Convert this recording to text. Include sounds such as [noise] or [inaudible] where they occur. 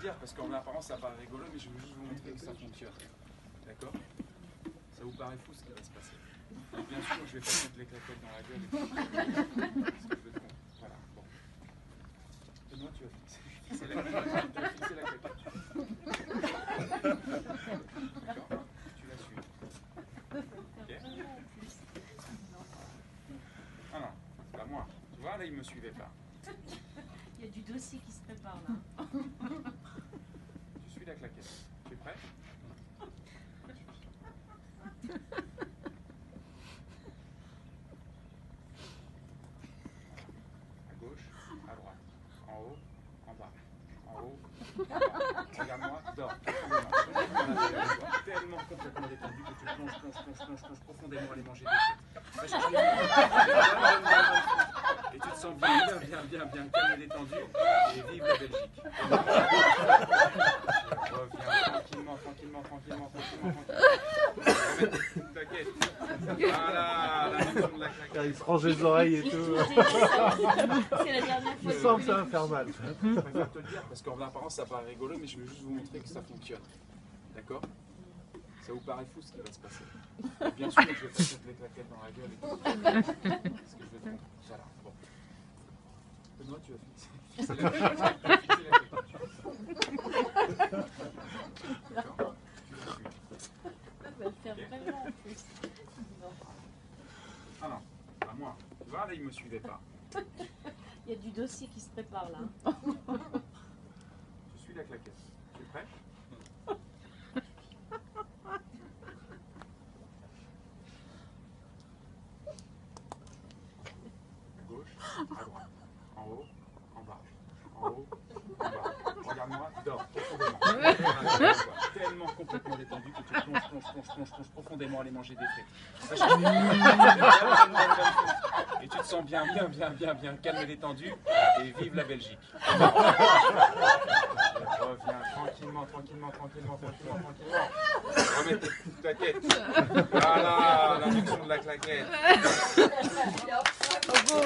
dire parce qu'en apparence ça paraît rigolo, mais je veux juste vous montrer que ça fonctionne. D'accord? Ça vous paraît fou ce qui va se passer. Bien sûr, je vais pas mettre les claquettes dans la gueule. Parce que je veux te. Voilà, bon. Tu vas fixer, la, la claquette. D'accord? Tu la suis. Ok Ah non, c'est pas moi. Tu vois, là, il me suivait pas. Il y a du dossier qui se prépare là. Tu suis la claquette. Tu es prêt? À gauche, à droite, en haut, en bas, en haut, en bas. Regarde-moi, dors. Tellement complètement détendu que tu plonges, plonges, plonges, plonges, plonges profondément à aller manger des [laughs] frites. Sens bien, bien, bien, bien, bien calme et détendu. Et vive la Belgique. Reviens tranquillement, tranquillement, tranquillement, tranquillement, tranquillement. T'inquiète. Voilà, la de la claquette. Il se range les oreilles et tout. C'est la dernière sent que ça va faire mal. Je préfère te le dire parce qu'en apparence ça paraît rigolo, mais je veux juste vous montrer que ça fonctionne. D'accord? Ça vous paraît fou ce qui va se passer. Et bien sûr, je vais pas mettre les claquettes dans la gueule et tout. Parce que je veux te montrer. Voilà, bon. Benoît, tu vas fixer. Tu vas fixer la. D'accord. Ça va le faire vraiment en plus. Ah non, pas moi. Tu vois, là, il me suivait pas. Il y a du dossier qui se prépare là. Je suis la claquette. Tu es prêt À gauche, à droite, en haut, en bas, en haut, en bas. Regarde-moi, dors [laughs] profondément. Tellement complètement détendu que tu plonges, plonges, plonges, plonges, plonges profondément à aller manger des frites. Et tu te sens bien, bien, bien, bien, bien calme et détendu. Et vive la Belgique. [laughs] Reviens tranquillement, tranquillement, tranquillement, tranquillement, tranquillement. Remets tes claquettes. Voilà, la fonction de la claquette. [laughs] Bravo.